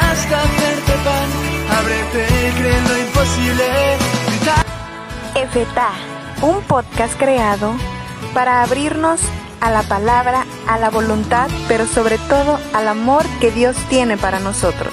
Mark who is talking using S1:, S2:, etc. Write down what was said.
S1: hasta hacerte pan, ábrete creyendo imposible.
S2: EFETA, un podcast creado para abrirnos a la palabra, a la voluntad, pero sobre todo al amor que Dios tiene para nosotros.